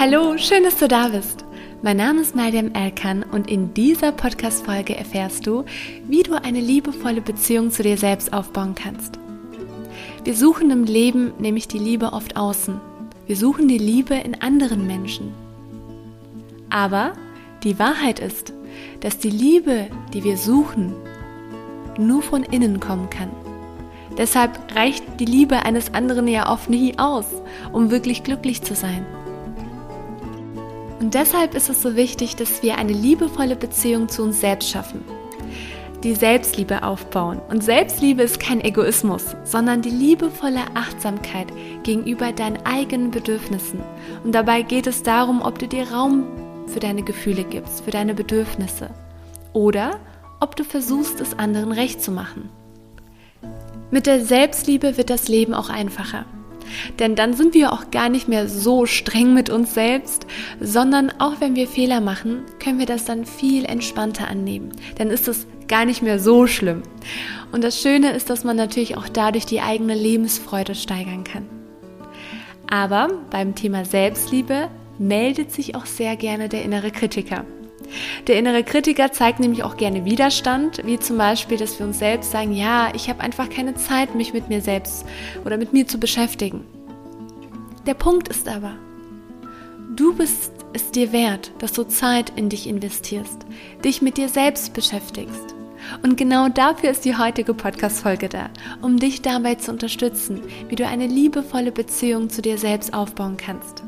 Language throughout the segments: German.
Hallo, schön, dass du da bist. Mein Name ist Mariam Elkan und in dieser Podcast-Folge erfährst du, wie du eine liebevolle Beziehung zu dir selbst aufbauen kannst. Wir suchen im Leben nämlich die Liebe oft außen. Wir suchen die Liebe in anderen Menschen. Aber die Wahrheit ist, dass die Liebe, die wir suchen, nur von innen kommen kann. Deshalb reicht die Liebe eines anderen ja oft nie aus, um wirklich glücklich zu sein. Und deshalb ist es so wichtig, dass wir eine liebevolle Beziehung zu uns selbst schaffen. Die Selbstliebe aufbauen. Und Selbstliebe ist kein Egoismus, sondern die liebevolle Achtsamkeit gegenüber deinen eigenen Bedürfnissen. Und dabei geht es darum, ob du dir Raum für deine Gefühle gibst, für deine Bedürfnisse. Oder ob du versuchst, es anderen recht zu machen. Mit der Selbstliebe wird das Leben auch einfacher. Denn dann sind wir auch gar nicht mehr so streng mit uns selbst, sondern auch wenn wir Fehler machen, können wir das dann viel entspannter annehmen. Dann ist es gar nicht mehr so schlimm. Und das Schöne ist, dass man natürlich auch dadurch die eigene Lebensfreude steigern kann. Aber beim Thema Selbstliebe meldet sich auch sehr gerne der innere Kritiker. Der innere Kritiker zeigt nämlich auch gerne Widerstand, wie zum Beispiel, dass wir uns selbst sagen, ja, ich habe einfach keine Zeit, mich mit mir selbst oder mit mir zu beschäftigen. Der Punkt ist aber, du bist es dir wert, dass du Zeit in dich investierst, dich mit dir selbst beschäftigst. Und genau dafür ist die heutige Podcast-Folge da, um dich dabei zu unterstützen, wie du eine liebevolle Beziehung zu dir selbst aufbauen kannst.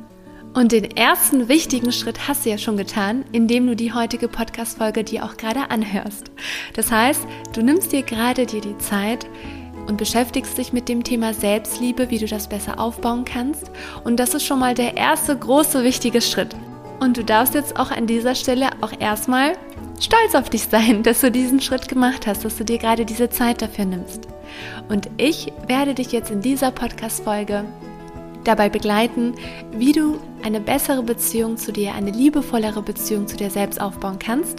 Und den ersten wichtigen Schritt hast du ja schon getan, indem du die heutige Podcast-Folge dir auch gerade anhörst. Das heißt, du nimmst dir gerade dir die Zeit und beschäftigst dich mit dem Thema Selbstliebe, wie du das besser aufbauen kannst. Und das ist schon mal der erste große wichtige Schritt. Und du darfst jetzt auch an dieser Stelle auch erstmal stolz auf dich sein, dass du diesen Schritt gemacht hast, dass du dir gerade diese Zeit dafür nimmst. Und ich werde dich jetzt in dieser Podcast-Folge dabei begleiten, wie du eine bessere Beziehung zu dir, eine liebevollere Beziehung zu dir selbst aufbauen kannst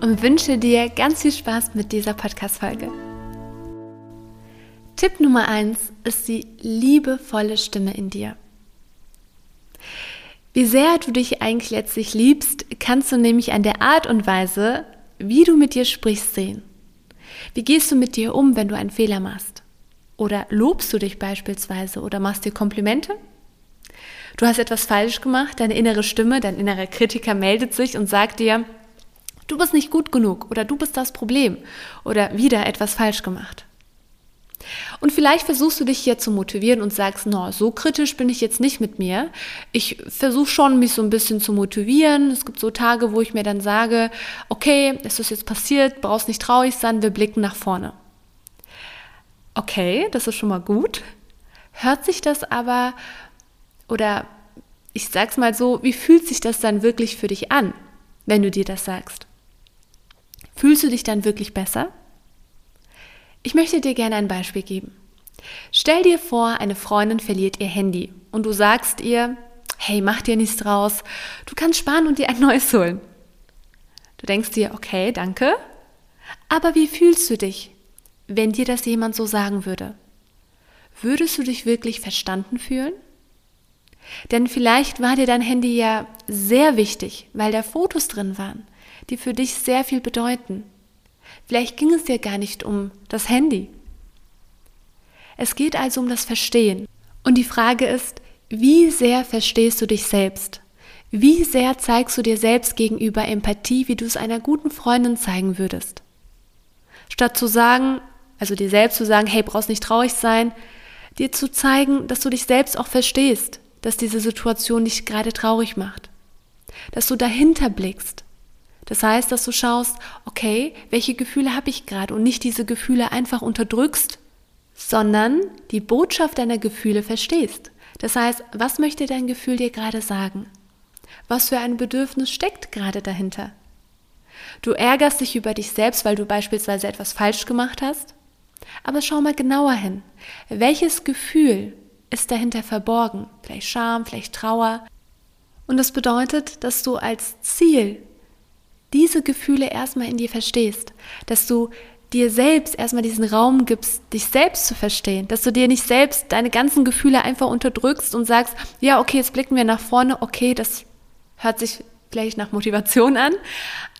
und wünsche dir ganz viel Spaß mit dieser Podcast-Folge. Tipp Nummer 1 ist die liebevolle Stimme in dir. Wie sehr du dich eigentlich letztlich liebst, kannst du nämlich an der Art und Weise, wie du mit dir sprichst, sehen. Wie gehst du mit dir um, wenn du einen Fehler machst? Oder lobst du dich beispielsweise oder machst dir Komplimente? Du hast etwas falsch gemacht, deine innere Stimme, dein innerer Kritiker meldet sich und sagt dir, du bist nicht gut genug oder du bist das Problem oder wieder etwas falsch gemacht. Und vielleicht versuchst du dich hier zu motivieren und sagst, no, so kritisch bin ich jetzt nicht mit mir. Ich versuche schon, mich so ein bisschen zu motivieren. Es gibt so Tage, wo ich mir dann sage, okay, es ist jetzt passiert, brauchst nicht traurig sein, wir blicken nach vorne. Okay, das ist schon mal gut. Hört sich das aber, oder ich sag's mal so, wie fühlt sich das dann wirklich für dich an, wenn du dir das sagst? Fühlst du dich dann wirklich besser? Ich möchte dir gerne ein Beispiel geben. Stell dir vor, eine Freundin verliert ihr Handy und du sagst ihr, hey, mach dir nichts draus, du kannst sparen und dir ein neues holen. Du denkst dir, okay, danke, aber wie fühlst du dich, wenn dir das jemand so sagen würde? Würdest du dich wirklich verstanden fühlen? Denn vielleicht war dir dein Handy ja sehr wichtig, weil da Fotos drin waren, die für dich sehr viel bedeuten. Vielleicht ging es dir gar nicht um das Handy. Es geht also um das Verstehen. Und die Frage ist, wie sehr verstehst du dich selbst? Wie sehr zeigst du dir selbst gegenüber Empathie, wie du es einer guten Freundin zeigen würdest? Statt zu sagen, also dir selbst zu sagen, hey, brauchst nicht traurig sein, dir zu zeigen, dass du dich selbst auch verstehst, dass diese Situation dich gerade traurig macht. Dass du dahinter blickst. Das heißt, dass du schaust, okay, welche Gefühle habe ich gerade und nicht diese Gefühle einfach unterdrückst, sondern die Botschaft deiner Gefühle verstehst. Das heißt, was möchte dein Gefühl dir gerade sagen? Was für ein Bedürfnis steckt gerade dahinter? Du ärgerst dich über dich selbst, weil du beispielsweise etwas falsch gemacht hast? Aber schau mal genauer hin. Welches Gefühl ist dahinter verborgen? Vielleicht Scham, vielleicht Trauer. Und das bedeutet, dass du als Ziel diese Gefühle erstmal in dir verstehst, dass du dir selbst erstmal diesen Raum gibst, dich selbst zu verstehen, dass du dir nicht selbst deine ganzen Gefühle einfach unterdrückst und sagst, ja, okay, jetzt blicken wir nach vorne, okay, das Hört sich vielleicht nach Motivation an,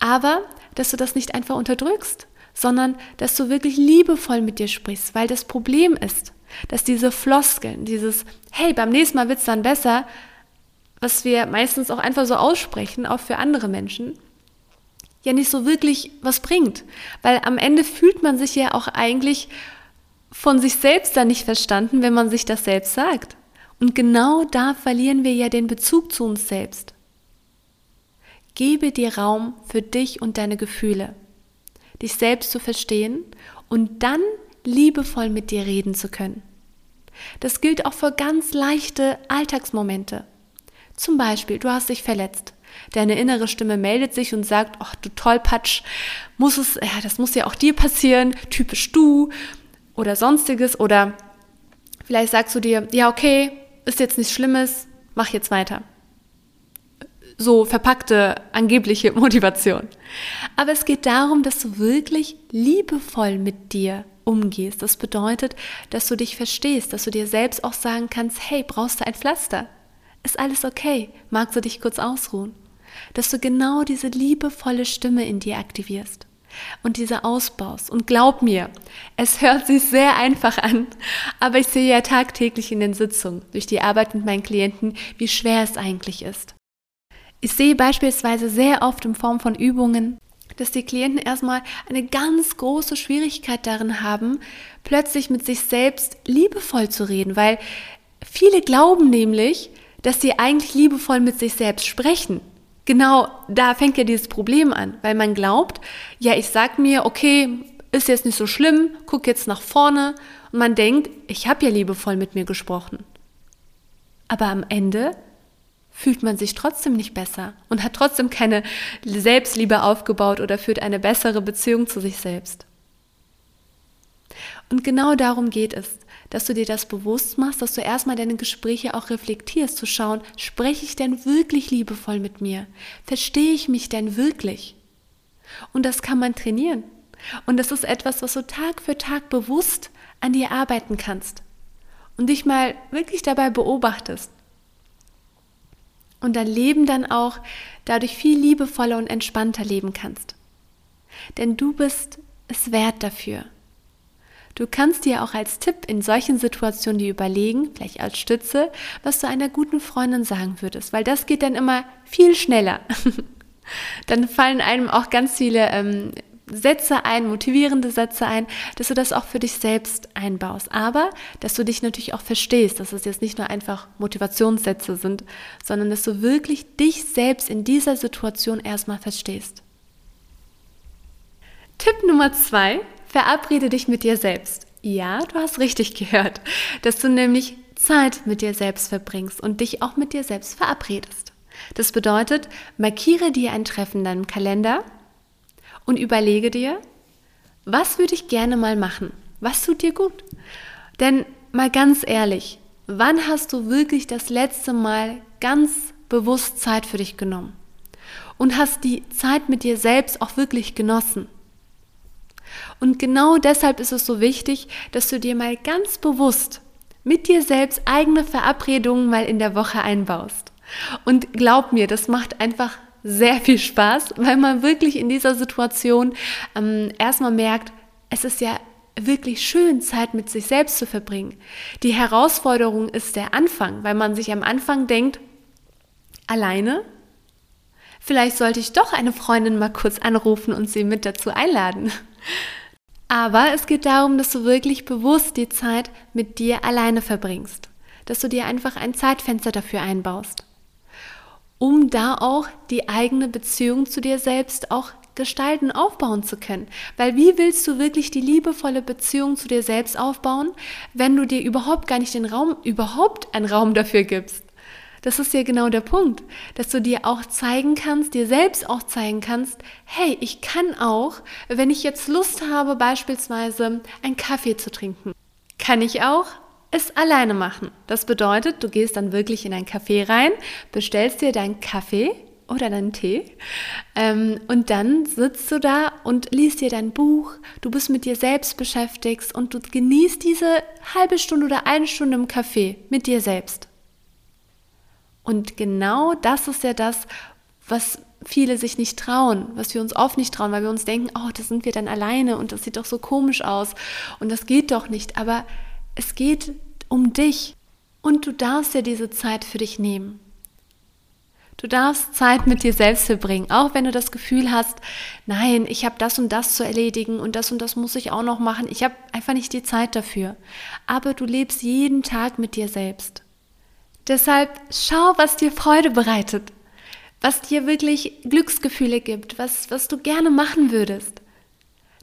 aber dass du das nicht einfach unterdrückst, sondern dass du wirklich liebevoll mit dir sprichst, weil das Problem ist, dass diese Floskeln, dieses Hey, beim nächsten Mal wird's dann besser, was wir meistens auch einfach so aussprechen, auch für andere Menschen, ja nicht so wirklich was bringt. Weil am Ende fühlt man sich ja auch eigentlich von sich selbst dann nicht verstanden, wenn man sich das selbst sagt. Und genau da verlieren wir ja den Bezug zu uns selbst. Gebe dir Raum für dich und deine Gefühle, dich selbst zu verstehen und dann liebevoll mit dir reden zu können. Das gilt auch für ganz leichte Alltagsmomente. Zum Beispiel, du hast dich verletzt. Deine innere Stimme meldet sich und sagt, ach du Tollpatsch, muss es, ja, das muss ja auch dir passieren, typisch du oder sonstiges oder vielleicht sagst du dir, ja okay, ist jetzt nichts Schlimmes, mach jetzt weiter. So verpackte angebliche Motivation. Aber es geht darum, dass du wirklich liebevoll mit dir umgehst. Das bedeutet, dass du dich verstehst, dass du dir selbst auch sagen kannst, hey, brauchst du ein Pflaster? Ist alles okay? Magst du dich kurz ausruhen? Dass du genau diese liebevolle Stimme in dir aktivierst und diese ausbaust. Und glaub mir, es hört sich sehr einfach an, aber ich sehe ja tagtäglich in den Sitzungen durch die Arbeit mit meinen Klienten, wie schwer es eigentlich ist. Ich sehe beispielsweise sehr oft in Form von Übungen, dass die Klienten erstmal eine ganz große Schwierigkeit darin haben, plötzlich mit sich selbst liebevoll zu reden, weil viele glauben nämlich, dass sie eigentlich liebevoll mit sich selbst sprechen. Genau da fängt ja dieses Problem an, weil man glaubt, ja, ich sag mir, okay, ist jetzt nicht so schlimm, guck jetzt nach vorne und man denkt, ich habe ja liebevoll mit mir gesprochen. Aber am Ende fühlt man sich trotzdem nicht besser und hat trotzdem keine Selbstliebe aufgebaut oder führt eine bessere Beziehung zu sich selbst. Und genau darum geht es, dass du dir das bewusst machst, dass du erstmal deine Gespräche auch reflektierst, zu schauen, spreche ich denn wirklich liebevoll mit mir? Verstehe ich mich denn wirklich? Und das kann man trainieren. Und das ist etwas, was du Tag für Tag bewusst an dir arbeiten kannst und dich mal wirklich dabei beobachtest und dein Leben dann auch dadurch viel liebevoller und entspannter leben kannst. Denn du bist es wert dafür. Du kannst dir auch als Tipp in solchen Situationen die überlegen, vielleicht als Stütze, was du einer guten Freundin sagen würdest, weil das geht dann immer viel schneller. dann fallen einem auch ganz viele ähm, Sätze ein, motivierende Sätze ein, dass du das auch für dich selbst einbaust. Aber, dass du dich natürlich auch verstehst, dass es jetzt nicht nur einfach Motivationssätze sind, sondern dass du wirklich dich selbst in dieser Situation erstmal verstehst. Tipp Nummer zwei, verabrede dich mit dir selbst. Ja, du hast richtig gehört, dass du nämlich Zeit mit dir selbst verbringst und dich auch mit dir selbst verabredest. Das bedeutet, markiere dir ein Treffen in deinem Kalender und überlege dir, was würde ich gerne mal machen? Was tut dir gut? Denn mal ganz ehrlich, wann hast du wirklich das letzte Mal ganz bewusst Zeit für dich genommen? Und hast die Zeit mit dir selbst auch wirklich genossen? Und genau deshalb ist es so wichtig, dass du dir mal ganz bewusst mit dir selbst eigene Verabredungen mal in der Woche einbaust. Und glaub mir, das macht einfach sehr viel Spaß, weil man wirklich in dieser Situation ähm, erstmal merkt, es ist ja wirklich schön, Zeit mit sich selbst zu verbringen. Die Herausforderung ist der Anfang, weil man sich am Anfang denkt, alleine? Vielleicht sollte ich doch eine Freundin mal kurz anrufen und sie mit dazu einladen. Aber es geht darum, dass du wirklich bewusst die Zeit mit dir alleine verbringst, dass du dir einfach ein Zeitfenster dafür einbaust um da auch die eigene Beziehung zu dir selbst auch gestalten, aufbauen zu können. Weil wie willst du wirklich die liebevolle Beziehung zu dir selbst aufbauen, wenn du dir überhaupt gar nicht den Raum, überhaupt einen Raum dafür gibst? Das ist ja genau der Punkt, dass du dir auch zeigen kannst, dir selbst auch zeigen kannst, hey, ich kann auch, wenn ich jetzt Lust habe, beispielsweise einen Kaffee zu trinken, kann ich auch es alleine machen. Das bedeutet, du gehst dann wirklich in ein Café rein, bestellst dir deinen Kaffee oder deinen Tee ähm, und dann sitzt du da und liest dir dein Buch, du bist mit dir selbst beschäftigt und du genießt diese halbe Stunde oder eine Stunde im Café mit dir selbst. Und genau das ist ja das, was viele sich nicht trauen, was wir uns oft nicht trauen, weil wir uns denken, oh, das sind wir dann alleine und das sieht doch so komisch aus und das geht doch nicht. Aber es geht um dich und du darfst ja diese Zeit für dich nehmen. Du darfst Zeit mit dir selbst verbringen, auch wenn du das Gefühl hast, nein, ich habe das und das zu erledigen und das und das muss ich auch noch machen. Ich habe einfach nicht die Zeit dafür. Aber du lebst jeden Tag mit dir selbst. Deshalb schau, was dir Freude bereitet, was dir wirklich Glücksgefühle gibt, was, was du gerne machen würdest.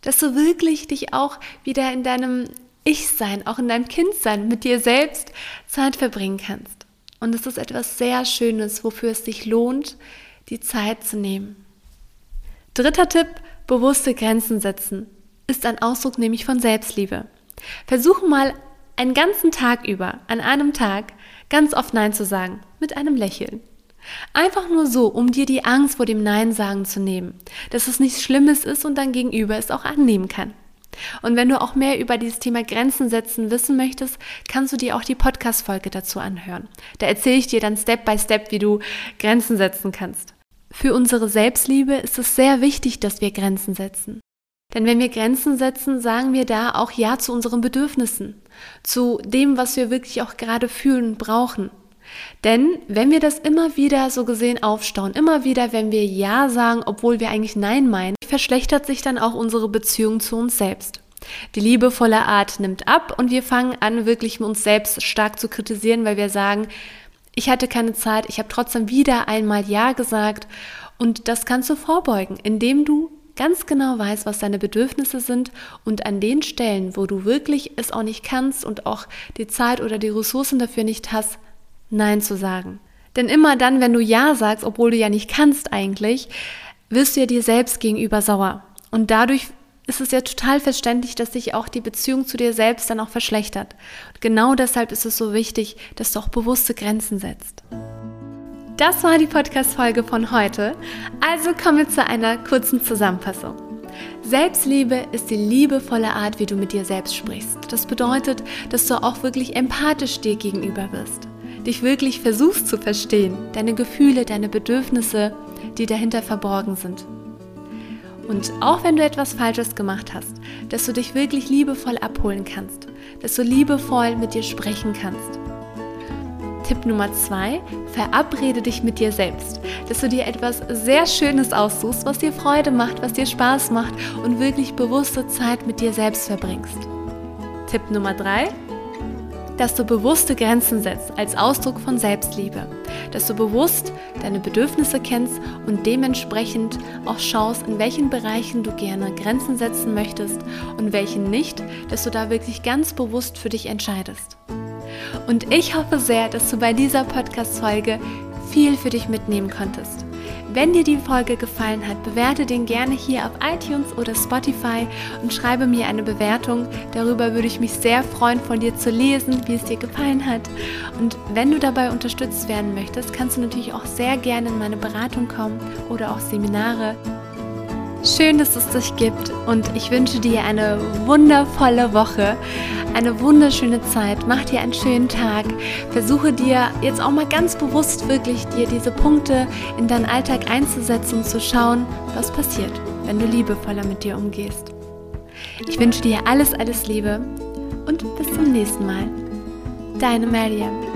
Dass du wirklich dich auch wieder in deinem Ich-Sein, auch in deinem Kindsein mit dir selbst Zeit verbringen kannst. Und es ist etwas sehr Schönes, wofür es sich lohnt, die Zeit zu nehmen. Dritter Tipp, bewusste Grenzen setzen, ist ein Ausdruck nämlich von Selbstliebe. Versuche mal einen ganzen Tag über, an einem Tag, ganz oft Nein zu sagen, mit einem Lächeln. Einfach nur so, um dir die Angst vor dem Nein sagen zu nehmen, dass es nichts Schlimmes ist und dein Gegenüber es auch annehmen kann. Und wenn du auch mehr über dieses Thema Grenzen setzen wissen möchtest, kannst du dir auch die Podcast-Folge dazu anhören. Da erzähle ich dir dann Step by Step, wie du Grenzen setzen kannst. Für unsere Selbstliebe ist es sehr wichtig, dass wir Grenzen setzen. Denn wenn wir Grenzen setzen, sagen wir da auch Ja zu unseren Bedürfnissen, zu dem, was wir wirklich auch gerade fühlen und brauchen. Denn wenn wir das immer wieder so gesehen aufstauen, immer wieder, wenn wir Ja sagen, obwohl wir eigentlich Nein meinen, verschlechtert sich dann auch unsere Beziehung zu uns selbst. Die liebevolle Art nimmt ab und wir fangen an, wirklich uns selbst stark zu kritisieren, weil wir sagen, ich hatte keine Zeit, ich habe trotzdem wieder einmal Ja gesagt und das kannst du vorbeugen, indem du ganz genau weißt, was deine Bedürfnisse sind und an den Stellen, wo du wirklich es auch nicht kannst und auch die Zeit oder die Ressourcen dafür nicht hast, Nein zu sagen. Denn immer dann, wenn du Ja sagst, obwohl du ja nicht kannst eigentlich, wirst du ja dir selbst gegenüber sauer. Und dadurch ist es ja total verständlich, dass sich auch die Beziehung zu dir selbst dann auch verschlechtert. Und genau deshalb ist es so wichtig, dass du auch bewusste Grenzen setzt. Das war die Podcast-Folge von heute. Also kommen wir zu einer kurzen Zusammenfassung. Selbstliebe ist die liebevolle Art, wie du mit dir selbst sprichst. Das bedeutet, dass du auch wirklich empathisch dir gegenüber bist dich wirklich versuchst zu verstehen, deine Gefühle, deine Bedürfnisse, die dahinter verborgen sind. Und auch wenn du etwas Falsches gemacht hast, dass du dich wirklich liebevoll abholen kannst, dass du liebevoll mit dir sprechen kannst. Tipp Nummer zwei, verabrede dich mit dir selbst, dass du dir etwas sehr Schönes aussuchst, was dir Freude macht, was dir Spaß macht und wirklich bewusste Zeit mit dir selbst verbringst. Tipp Nummer drei, dass du bewusste Grenzen setzt als Ausdruck von Selbstliebe, dass du bewusst deine Bedürfnisse kennst und dementsprechend auch schaust, in welchen Bereichen du gerne Grenzen setzen möchtest und welchen nicht, dass du da wirklich ganz bewusst für dich entscheidest. Und ich hoffe sehr, dass du bei dieser Podcast-Folge viel für dich mitnehmen konntest. Wenn dir die Folge gefallen hat, bewerte den gerne hier auf iTunes oder Spotify und schreibe mir eine Bewertung. Darüber würde ich mich sehr freuen, von dir zu lesen, wie es dir gefallen hat. Und wenn du dabei unterstützt werden möchtest, kannst du natürlich auch sehr gerne in meine Beratung kommen oder auch Seminare. Schön, dass es dich gibt und ich wünsche dir eine wundervolle Woche, eine wunderschöne Zeit. Mach dir einen schönen Tag. Versuche dir jetzt auch mal ganz bewusst wirklich dir diese Punkte in deinen Alltag einzusetzen und zu schauen, was passiert, wenn du liebevoller mit dir umgehst. Ich wünsche dir alles, alles Liebe und bis zum nächsten Mal. Deine Mariam.